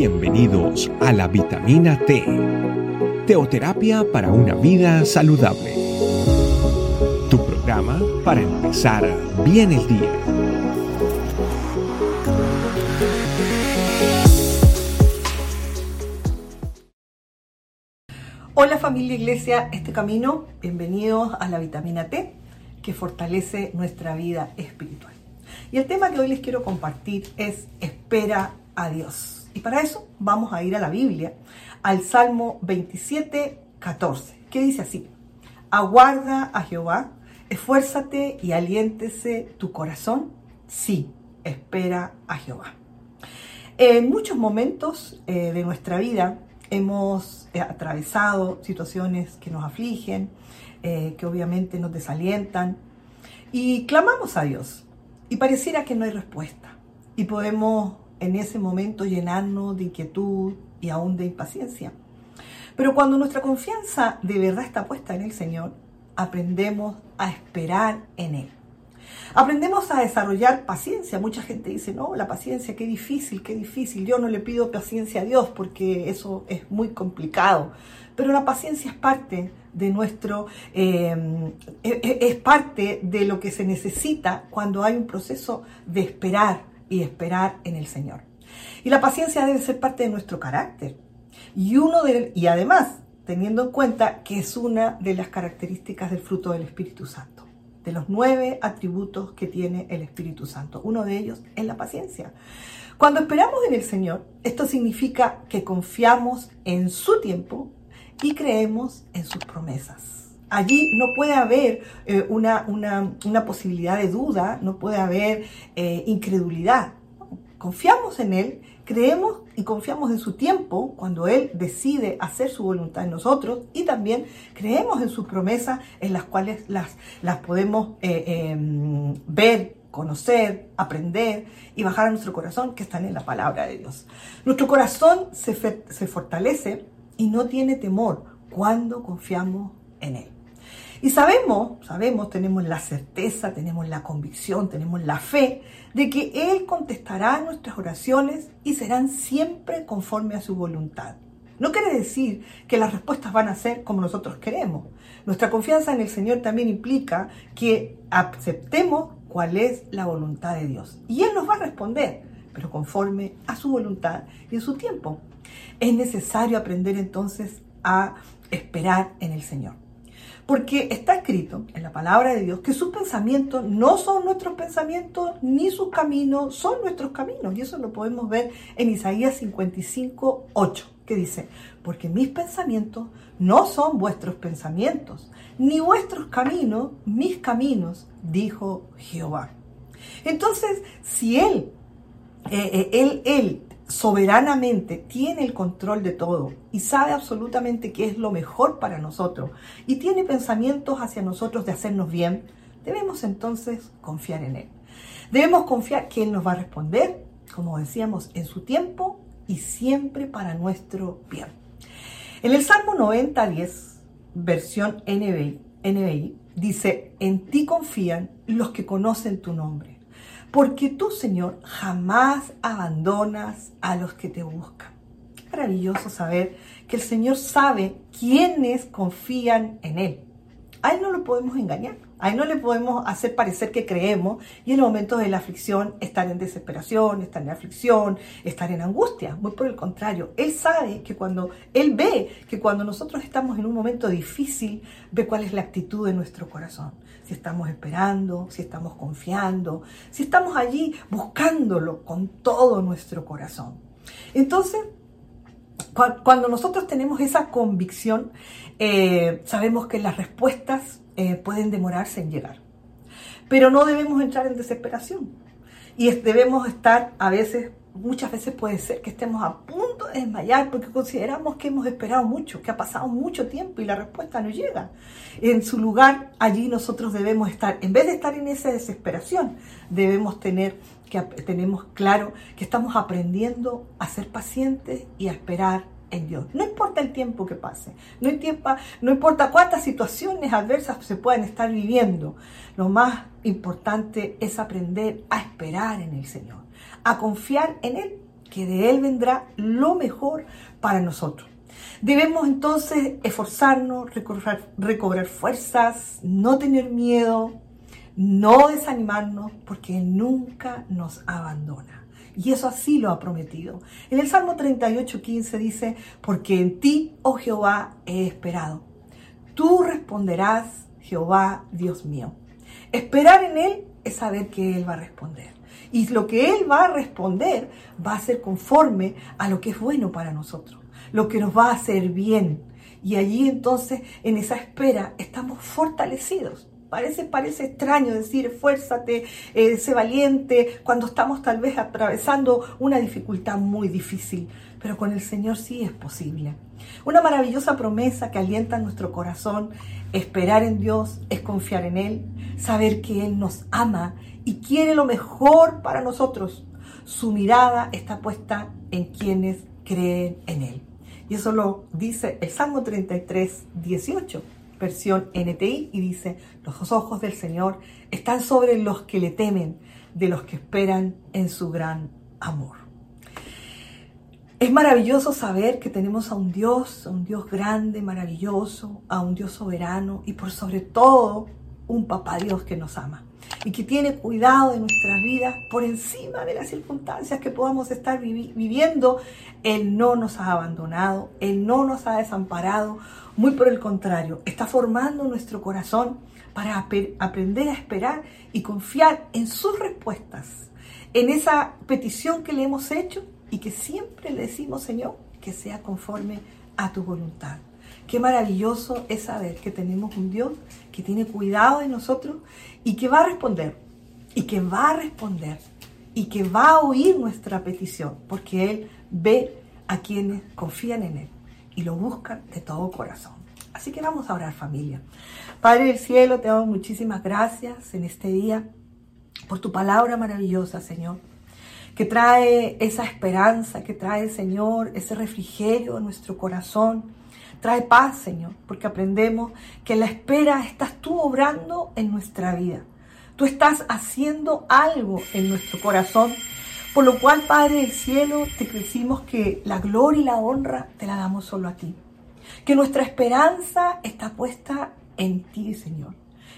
Bienvenidos a la vitamina T, teoterapia para una vida saludable. Tu programa para empezar bien el día. Hola familia Iglesia, este camino, bienvenidos a la vitamina T que fortalece nuestra vida espiritual. Y el tema que hoy les quiero compartir es espera a Dios. Y para eso vamos a ir a la Biblia, al Salmo 27, 14, que dice así, aguarda a Jehová, esfuérzate y aliéntese tu corazón, sí, espera a Jehová. En muchos momentos eh, de nuestra vida hemos eh, atravesado situaciones que nos afligen, eh, que obviamente nos desalientan, y clamamos a Dios, y pareciera que no hay respuesta, y podemos en ese momento llenarnos de inquietud y aún de impaciencia. Pero cuando nuestra confianza de verdad está puesta en el Señor, aprendemos a esperar en Él. Aprendemos a desarrollar paciencia. Mucha gente dice, no, la paciencia, qué difícil, qué difícil. Yo no le pido paciencia a Dios porque eso es muy complicado. Pero la paciencia es parte de nuestro, eh, es parte de lo que se necesita cuando hay un proceso de esperar y esperar en el Señor. Y la paciencia debe ser parte de nuestro carácter. Y, uno de, y además, teniendo en cuenta que es una de las características del fruto del Espíritu Santo, de los nueve atributos que tiene el Espíritu Santo. Uno de ellos es la paciencia. Cuando esperamos en el Señor, esto significa que confiamos en su tiempo y creemos en sus promesas. Allí no puede haber eh, una, posibilidad de duda, no puede haber eh, incredulidad. Confiamos en Él, creemos y confiamos en su tiempo cuando Él decide hacer su voluntad en nosotros y también creemos en sus promesas en las cuales las, las podemos eh, em, ver, conocer, aprender y bajar a nuestro corazón que están en la palabra de Dios. Nuestro corazón se, se fortalece y no tiene temor cuando confiamos en Él. Y sabemos, sabemos, tenemos la certeza, tenemos la convicción, tenemos la fe de que Él contestará nuestras oraciones y serán siempre conforme a su voluntad. No quiere decir que las respuestas van a ser como nosotros queremos. Nuestra confianza en el Señor también implica que aceptemos cuál es la voluntad de Dios. Y Él nos va a responder, pero conforme a su voluntad y en su tiempo. Es necesario aprender entonces a esperar en el Señor. Porque está escrito en la palabra de Dios que sus pensamientos no son nuestros pensamientos, ni sus caminos son nuestros caminos. Y eso lo podemos ver en Isaías 55, 8, que dice, porque mis pensamientos no son vuestros pensamientos, ni vuestros caminos, mis caminos, dijo Jehová. Entonces, si Él, eh, eh, Él, Él soberanamente tiene el control de todo y sabe absolutamente qué es lo mejor para nosotros y tiene pensamientos hacia nosotros de hacernos bien, debemos entonces confiar en Él. Debemos confiar que Él nos va a responder, como decíamos, en su tiempo y siempre para nuestro bien. En el Salmo 90, 10, versión NBI, NBI dice, en ti confían los que conocen tu nombre porque tú, Señor, jamás abandonas a los que te buscan. Maravilloso saber que el Señor sabe quiénes confían en Él. A Él no lo podemos engañar, a Él no le podemos hacer parecer que creemos y en los momentos de la aflicción estar en desesperación, estar en aflicción, estar en angustia. Muy por el contrario, Él sabe que cuando, Él ve que cuando nosotros estamos en un momento difícil, ve cuál es la actitud de nuestro corazón. Si estamos esperando, si estamos confiando, si estamos allí buscándolo con todo nuestro corazón. Entonces, cuando nosotros tenemos esa convicción, eh, sabemos que las respuestas eh, pueden demorarse en llegar. Pero no debemos entrar en desesperación. Y debemos estar a veces, muchas veces puede ser que estemos a punto de desmayar porque consideramos que hemos esperado mucho, que ha pasado mucho tiempo y la respuesta no llega. En su lugar, allí nosotros debemos estar, en vez de estar en esa desesperación, debemos tener que tenemos claro que estamos aprendiendo a ser pacientes y a esperar en Dios. No importa el tiempo que pase, no, no importa cuántas situaciones adversas se puedan estar viviendo, lo más importante es aprender a esperar en el Señor, a confiar en Él que de Él vendrá lo mejor para nosotros. Debemos entonces esforzarnos, recobrar, fuerzas, no tener miedo, no desanimarnos, porque nunca nos abandona. Y eso así lo ha prometido. En el Salmo 38, 15 dice, porque en ti, oh Jehová, he esperado. Tú responderás, Jehová, Dios mío. Esperar en Él es saber que Él va a responder. Y lo que Él va a responder va a ser conforme a lo que es bueno para nosotros, lo que nos va a hacer bien. Y allí entonces, en esa espera, estamos fortalecidos. Parece, parece extraño decir esfuérzate, eh, sé valiente, cuando estamos tal vez atravesando una dificultad muy difícil, pero con el Señor sí es posible. Una maravillosa promesa que alienta nuestro corazón. Esperar en Dios es confiar en Él, saber que Él nos ama y quiere lo mejor para nosotros. Su mirada está puesta en quienes creen en Él. Y eso lo dice el Salmo 33, 18 versión NTI, y dice, los ojos del Señor están sobre los que le temen, de los que esperan en su gran amor. Es maravilloso saber que tenemos a un Dios, a un Dios grande, maravilloso, a un Dios soberano y por sobre todo un papá Dios que nos ama y que tiene cuidado de nuestras vidas por encima de las circunstancias que podamos estar viviendo. Él no nos ha abandonado, Él no nos ha desamparado, muy por el contrario, está formando nuestro corazón para aprender a esperar y confiar en sus respuestas, en esa petición que le hemos hecho y que siempre le decimos, Señor, que sea conforme a tu voluntad. Qué maravilloso es saber que tenemos un Dios que tiene cuidado de nosotros y que va a responder, y que va a responder, y que va a oír nuestra petición, porque Él ve a quienes confían en Él y lo buscan de todo corazón. Así que vamos a orar familia. Padre del cielo, te damos muchísimas gracias en este día por tu palabra maravillosa, Señor, que trae esa esperanza, que trae, Señor, ese refrigerio en nuestro corazón Trae paz, Señor, porque aprendemos que la espera estás tú obrando en nuestra vida. Tú estás haciendo algo en nuestro corazón, por lo cual, Padre del cielo, te decimos que la gloria y la honra te la damos solo a ti. Que nuestra esperanza está puesta en ti, Señor.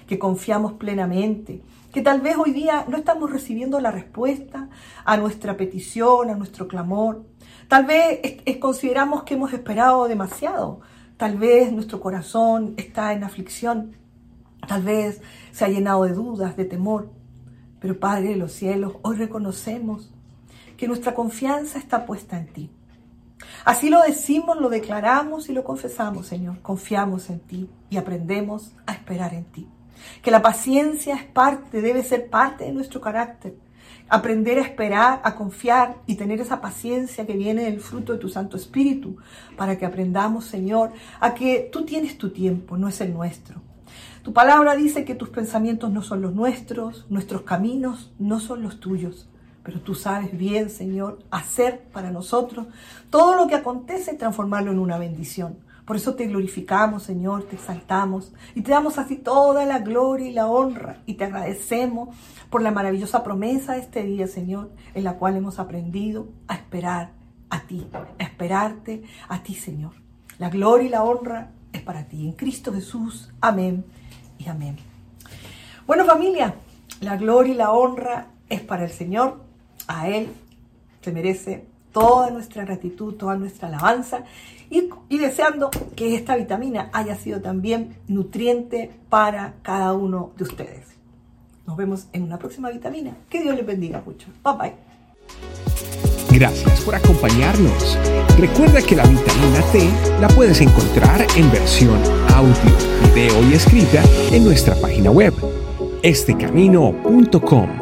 Que confiamos plenamente. Que tal vez hoy día no estamos recibiendo la respuesta a nuestra petición, a nuestro clamor. Tal vez consideramos que hemos esperado demasiado. Tal vez nuestro corazón está en aflicción. Tal vez se ha llenado de dudas, de temor. Pero Padre de los cielos, hoy reconocemos que nuestra confianza está puesta en ti. Así lo decimos, lo declaramos y lo confesamos, Señor. Confiamos en ti y aprendemos a esperar en ti. Que la paciencia es parte, debe ser parte de nuestro carácter aprender a esperar, a confiar y tener esa paciencia que viene del fruto de tu Santo Espíritu, para que aprendamos, Señor, a que tú tienes tu tiempo, no es el nuestro. Tu palabra dice que tus pensamientos no son los nuestros, nuestros caminos no son los tuyos. Pero tú sabes bien, Señor, hacer para nosotros todo lo que acontece y transformarlo en una bendición. Por eso te glorificamos, Señor, te exaltamos y te damos así toda la gloria y la honra y te agradecemos por la maravillosa promesa de este día, Señor, en la cual hemos aprendido a esperar a ti, a esperarte a ti, Señor. La gloria y la honra es para ti. En Cristo Jesús. Amén y amén. Bueno, familia, la gloria y la honra es para el Señor. A Él se merece toda nuestra gratitud, toda nuestra alabanza y, deseando que esta vitamina haya sido también nutriente para cada uno de ustedes. Nos vemos en una próxima vitamina. Que Dios les bendiga mucho. Bye bye. Gracias por acompañarnos. Recuerda que la vitamina T la puedes encontrar en versión audio, video y escrita en nuestra página web, estecamino.com.